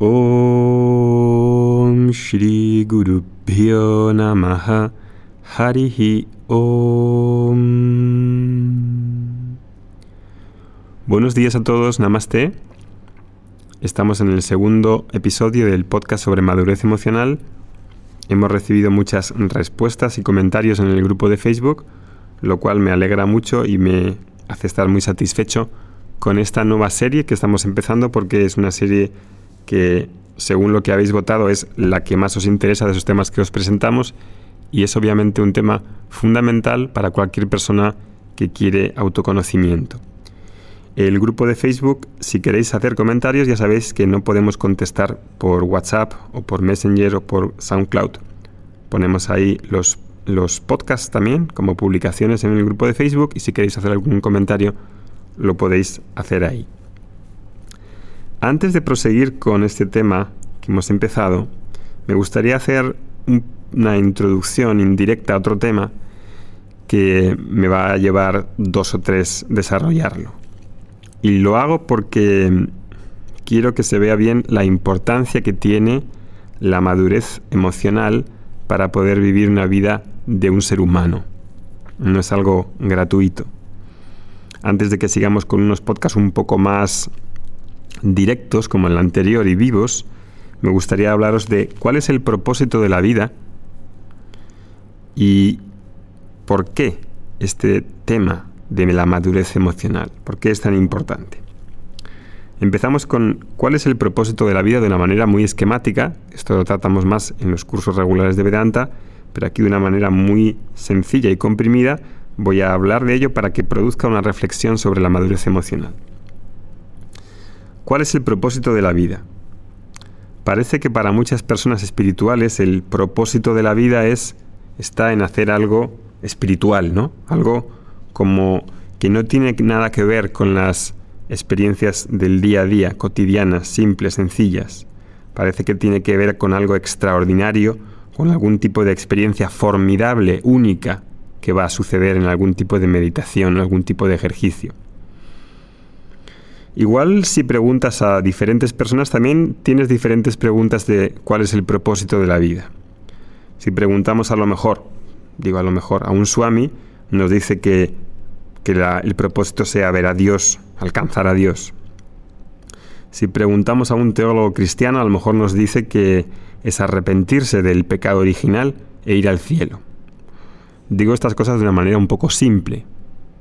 Om Shri Guru Namaha Harihi Om. Buenos días a todos, Namaste. Estamos en el segundo episodio del podcast sobre madurez emocional. Hemos recibido muchas respuestas y comentarios en el grupo de Facebook, lo cual me alegra mucho y me hace estar muy satisfecho con esta nueva serie que estamos empezando porque es una serie que según lo que habéis votado es la que más os interesa de esos temas que os presentamos y es obviamente un tema fundamental para cualquier persona que quiere autoconocimiento. El grupo de Facebook, si queréis hacer comentarios, ya sabéis que no podemos contestar por WhatsApp o por Messenger o por SoundCloud. Ponemos ahí los, los podcasts también como publicaciones en el grupo de Facebook y si queréis hacer algún comentario lo podéis hacer ahí. Antes de proseguir con este tema que hemos empezado, me gustaría hacer una introducción indirecta a otro tema que me va a llevar dos o tres desarrollarlo. Y lo hago porque quiero que se vea bien la importancia que tiene la madurez emocional para poder vivir una vida de un ser humano. No es algo gratuito. Antes de que sigamos con unos podcasts un poco más directos como el anterior y vivos, me gustaría hablaros de cuál es el propósito de la vida y por qué este tema de la madurez emocional, por qué es tan importante. Empezamos con cuál es el propósito de la vida de una manera muy esquemática, esto lo tratamos más en los cursos regulares de Vedanta, pero aquí de una manera muy sencilla y comprimida voy a hablar de ello para que produzca una reflexión sobre la madurez emocional. ¿Cuál es el propósito de la vida? Parece que para muchas personas espirituales el propósito de la vida es está en hacer algo espiritual, ¿no? Algo como que no tiene nada que ver con las experiencias del día a día, cotidianas, simples, sencillas. Parece que tiene que ver con algo extraordinario, con algún tipo de experiencia formidable, única, que va a suceder en algún tipo de meditación, algún tipo de ejercicio. Igual si preguntas a diferentes personas también tienes diferentes preguntas de cuál es el propósito de la vida. Si preguntamos a lo mejor, digo a lo mejor, a un swami, nos dice que, el propósito sea ver a Dios, alcanzar a Dios. Si preguntamos a un teólogo cristiano, a lo mejor nos dice que es arrepentirse del pecado original e ir al cielo. Digo estas cosas de una manera un poco simple,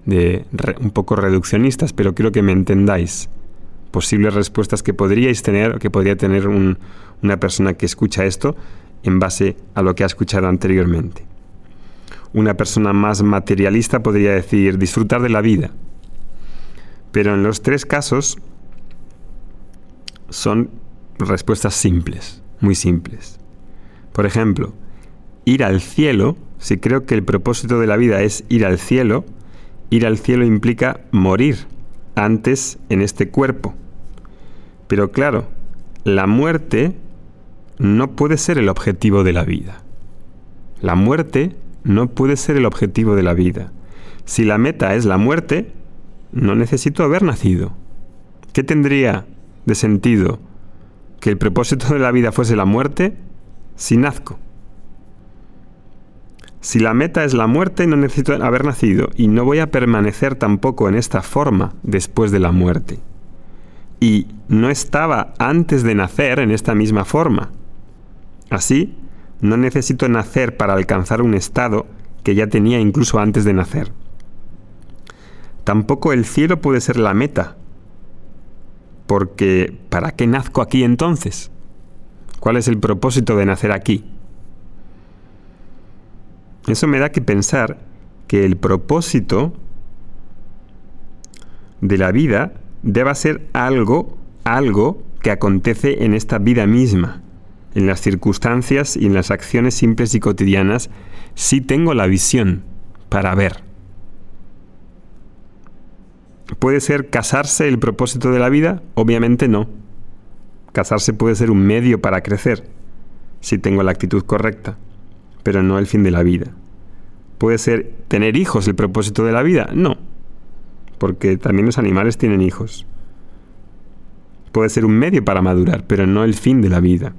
de un poco reduccionistas, pero quiero que me entendáis posibles respuestas que podríais tener o que podría tener una persona que escucha esto en base a lo que ha escuchado anteriormente. Una persona más materialista podría decir disfrutar de la vida. Pero en los tres casos son respuestas simples, muy simples. Por ejemplo, ir al cielo, si creo que el propósito de la vida es ir al cielo, Ir al cielo implica morir antes en este cuerpo. Pero claro, la muerte no puede ser el objetivo de la vida. La muerte no puede ser el objetivo de la vida. Si la meta es la muerte, no necesito haber nacido. ¿Qué tendría de sentido que el propósito de la vida fuese la muerte si nazco? Si la meta es la muerte, no necesito haber nacido y no voy a permanecer tampoco en esta forma después de la muerte. Y no estaba antes de nacer en esta misma forma. Así, no necesito nacer para alcanzar un estado que ya tenía incluso antes de nacer. Tampoco el cielo puede ser la meta. Porque, ¿para qué nazco aquí entonces? ¿Cuál es el propósito de nacer aquí? Eso me da que pensar que el propósito de la vida deba ser algo, algo que acontece en esta vida misma, en las circunstancias y en las acciones simples y cotidianas, si tengo la visión para ver. ¿Puede ser casarse el propósito de la vida? Obviamente no. Casarse puede ser un medio para crecer, si tengo la actitud correcta pero no el fin de la vida. ¿Puede ser tener hijos el propósito de la vida? No, porque también los animales tienen hijos. Puede ser un medio para madurar, pero no el fin de la vida.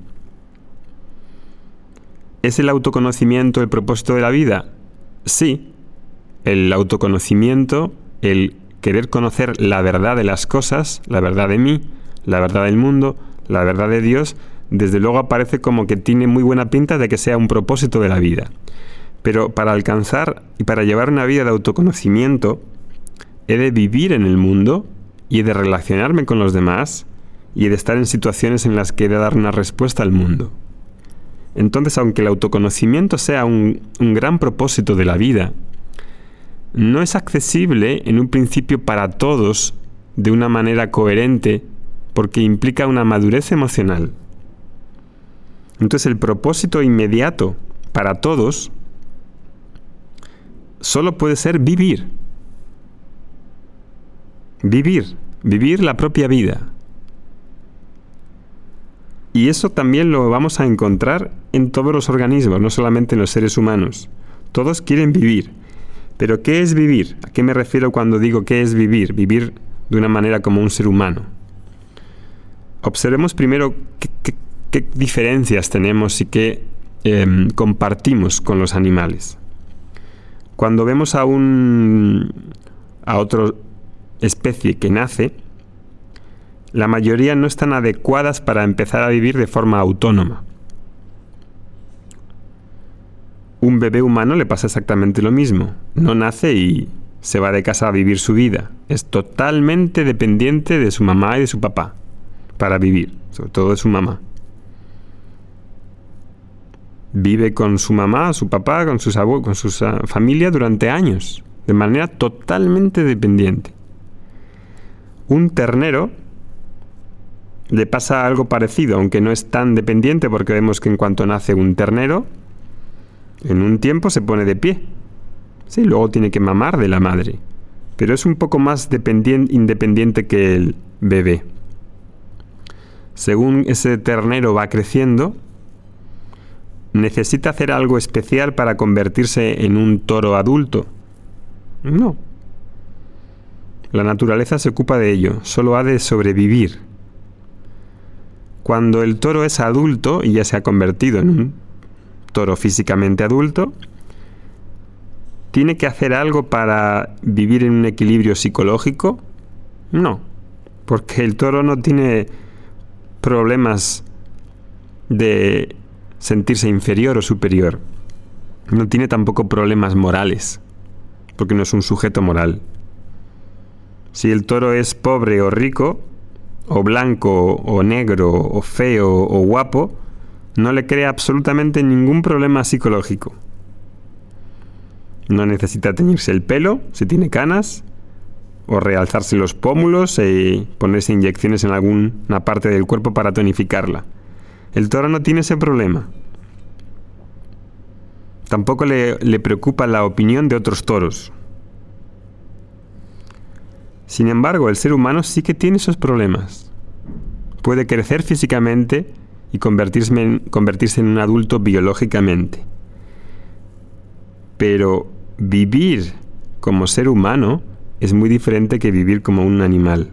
¿Es el autoconocimiento el propósito de la vida? Sí. El autoconocimiento, el querer conocer la verdad de las cosas, la verdad de mí, la verdad del mundo, la verdad de Dios, desde luego aparece como que tiene muy buena pinta de que sea un propósito de la vida. Pero para alcanzar y para llevar una vida de autoconocimiento, he de vivir en el mundo y he de relacionarme con los demás y he de estar en situaciones en las que he de dar una respuesta al mundo. Entonces, aunque el autoconocimiento sea un, un gran propósito de la vida, no es accesible en un principio para todos de una manera coherente porque implica una madurez emocional. Entonces el propósito inmediato para todos solo puede ser vivir. Vivir, vivir la propia vida. Y eso también lo vamos a encontrar en todos los organismos, no solamente en los seres humanos. Todos quieren vivir. Pero ¿qué es vivir? ¿A qué me refiero cuando digo qué es vivir? Vivir de una manera como un ser humano. Observemos primero qué, diferencias tenemos y qué em, compartimos con los animales. Cuando vemos a un a otra especie que nace, la mayoría no están adecuadas para empezar a vivir de forma autónoma. Un bebé humano le pasa exactamente lo mismo. No nace y se va de casa a vivir su vida. Es totalmente dependiente de su mamá y de su papá para vivir, sobre todo de su mamá. Vive con su mamá, su papá, con, sus con su familia durante años, de manera totalmente dependiente. Un ternero le pasa algo parecido, aunque no es tan dependiente porque vemos que en cuanto nace un ternero, en un tiempo se pone de pie. Sí, luego tiene que mamar de la madre, pero es un poco más independiente que el bebé. Según ese ternero va creciendo, ¿necesita hacer algo especial para convertirse en un toro adulto? No. La naturaleza se ocupa de ello, solo ha de sobrevivir. Cuando el toro es adulto y ya se ha convertido en un toro físicamente adulto, ¿tiene que hacer algo para vivir en un equilibrio psicológico? No, porque el toro no tiene problemas de sentirse inferior o superior. No tiene tampoco problemas morales, porque no es un sujeto moral. Si el toro es pobre o rico, o blanco o negro o feo o guapo, no le crea absolutamente ningún problema psicológico. No necesita teñirse el pelo si tiene canas, o realzarse los pómulos y ponerse inyecciones en alguna parte del cuerpo para tonificarla. El toro no tiene ese problema. Tampoco le, le preocupa la opinión de otros toros. Sin embargo, el ser humano sí que tiene esos problemas. Puede crecer físicamente y convertirse en, convertirse en un adulto biológicamente. Pero vivir como ser humano es muy diferente que vivir como un animal.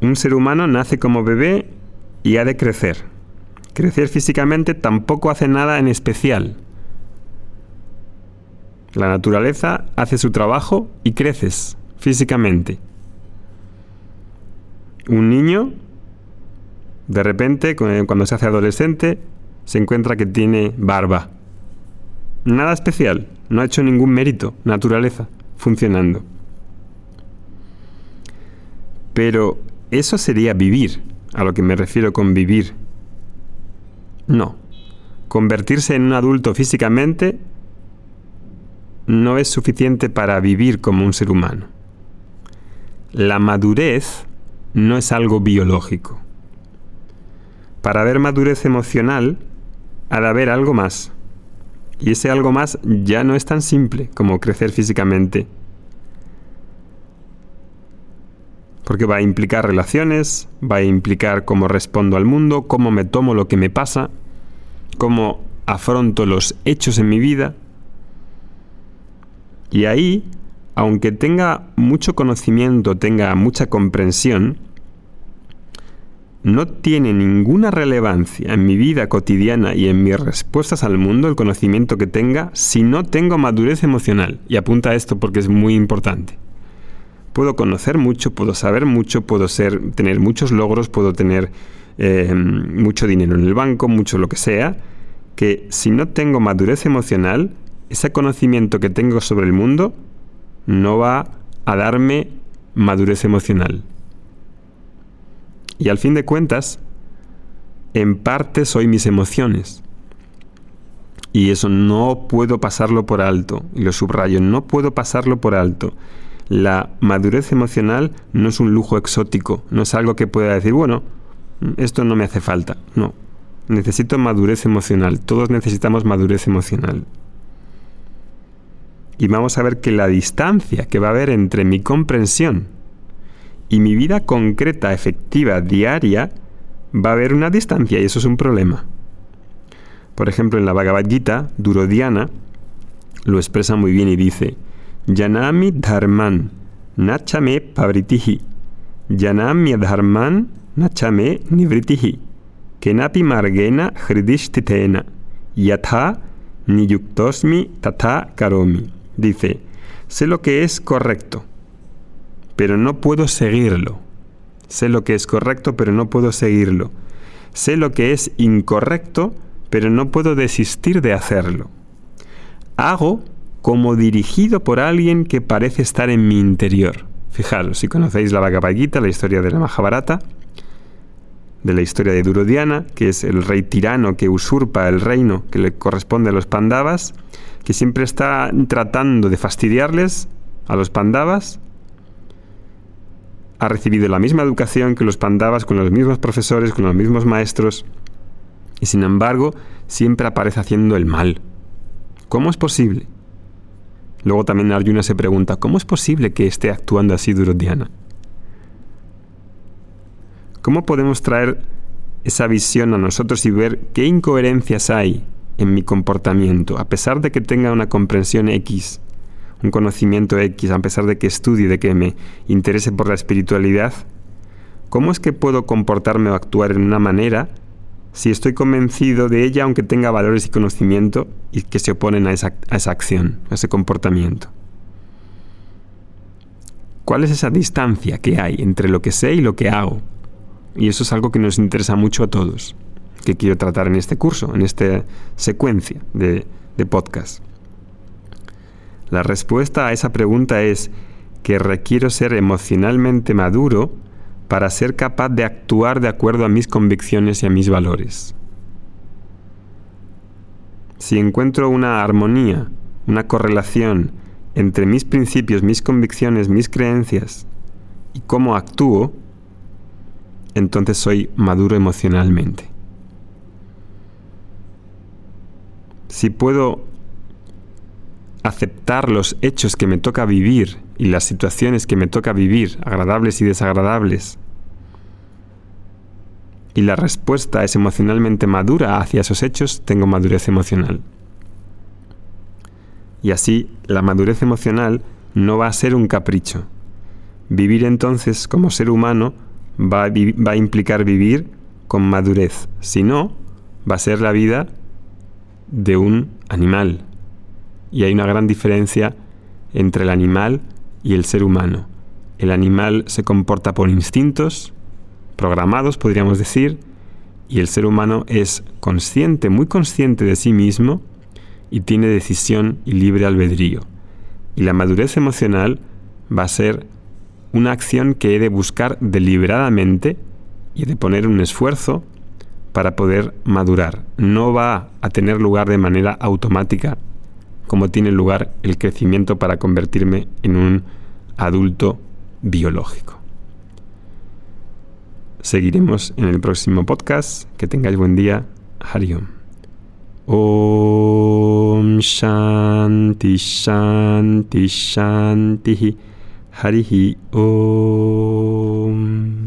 Un ser humano nace como bebé y ha de crecer. Crecer físicamente tampoco hace nada en especial. La naturaleza hace su trabajo y creces físicamente. Un niño, de repente, cuando se hace adolescente, se encuentra que tiene barba. Nada especial, no ha hecho ningún mérito, naturaleza, funcionando. Pero eso sería vivir, a lo que me refiero con vivir. No. Convertirse en un adulto físicamente no es suficiente para vivir como un ser humano. La madurez no es algo biológico. Para haber madurez emocional, ha de haber algo más. Y ese algo más ya no es tan simple como crecer físicamente. Porque va a implicar relaciones, va a implicar cómo respondo al mundo, cómo me tomo lo que me pasa, cómo afronto los hechos en mi vida. Y ahí aunque tenga mucho conocimiento, tenga mucha comprensión, no tiene ninguna relevancia en mi vida cotidiana y en mis respuestas al mundo el conocimiento que tenga si no tengo madurez emocional. Y apunta a esto porque es muy importante. Puedo conocer mucho, puedo saber mucho, puedo ser, tener muchos logros, puedo tener eh, mucho dinero en el banco, mucho lo que sea, que si no tengo madurez emocional, ese conocimiento que tengo sobre el mundo no va a darme madurez emocional. Y al fin de cuentas, en parte soy mis emociones. Y eso no puedo pasarlo por alto. Y lo subrayo, no puedo pasarlo por alto. La madurez emocional no es un lujo exótico, no es algo que pueda decir, bueno, esto no me hace falta. No, necesito madurez emocional. Todos necesitamos madurez emocional. Y vamos a ver que la distancia que va a haber entre mi comprensión y mi vida concreta, efectiva, diaria, va a haber una distancia y eso es un problema. Por ejemplo, en la Bhagavad Gita, Durodhyana lo expresa muy bien y dice, Yanami dharman nachame pavritihi, yanami dharman nachame nivritihi, kenapi margena hridishtitena, yatha niyuktosmi tata karomi. Dice, sé lo que es correcto, pero no puedo seguirlo. Sé lo que es correcto, pero no puedo seguirlo. Sé lo que es incorrecto, pero no puedo desistir de hacerlo. Hago como dirigido por alguien que parece estar en mi interior. Fijaros, si conocéis la Bhagavad la historia de la Mahabharata, de la historia de Durodhyana, que es el rey tirano que usurpa el reino que le corresponde a los Pandavas, que siempre está tratando de fastidiarles a los Pandavas, ha recibido la misma educación que los pandavas, con los mismos profesores, con los mismos maestros, y sin embargo siempre aparece haciendo el mal. ¿Cómo es posible? Luego también Arjuna se pregunta, ¿cómo es posible que esté actuando así Durodhyana? ¿Cómo podemos traer esa visión a nosotros y ver qué incoherencias hay en mi comportamiento, a pesar de que tenga una comprensión X un conocimiento X, a pesar de que estudie, de que me interese por la espiritualidad, ¿cómo es que puedo comportarme o actuar en una manera si estoy convencido de ella aunque tenga valores y conocimiento y que se oponen a esa, a esa acción, a ese comportamiento? ¿Cuál es esa distancia que hay entre lo que sé y lo que hago? Y eso es algo que nos interesa mucho a todos, que quiero tratar en este curso, en esta secuencia de, de podcast. La respuesta a esa pregunta es que requiero ser emocionalmente maduro para ser capaz de actuar de acuerdo a mis convicciones y a mis valores. Si encuentro una armonía, una correlación entre mis principios, mis convicciones, mis creencias y cómo actúo, entonces soy maduro emocionalmente. Si puedo aceptar los hechos que me toca vivir y las situaciones que me toca vivir, agradables y desagradables, y la respuesta es emocionalmente madura hacia esos hechos, tengo madurez emocional. Y así, la madurez emocional no va a ser un capricho. Vivir entonces como ser humano va a, va a implicar vivir con madurez. Si no, va a ser la vida de un animal, y hay una gran diferencia entre el animal y el ser humano. El animal se comporta por instintos, programados podríamos decir, y el ser humano es consciente, muy consciente de sí mismo y tiene decisión y libre albedrío. Y la madurez emocional va a ser una acción que he de buscar deliberadamente y de poner un esfuerzo para poder madurar. No va a tener lugar de manera automática cómo tiene lugar el crecimiento para convertirme en un adulto biológico. Seguiremos en el próximo podcast. Que tengáis buen día. Hariom. Om Shanti Shanti Shanti Harihi Om.